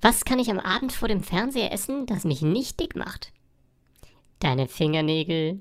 Was kann ich am Abend vor dem Fernseher essen, das mich nicht dick macht? Deine Fingernägel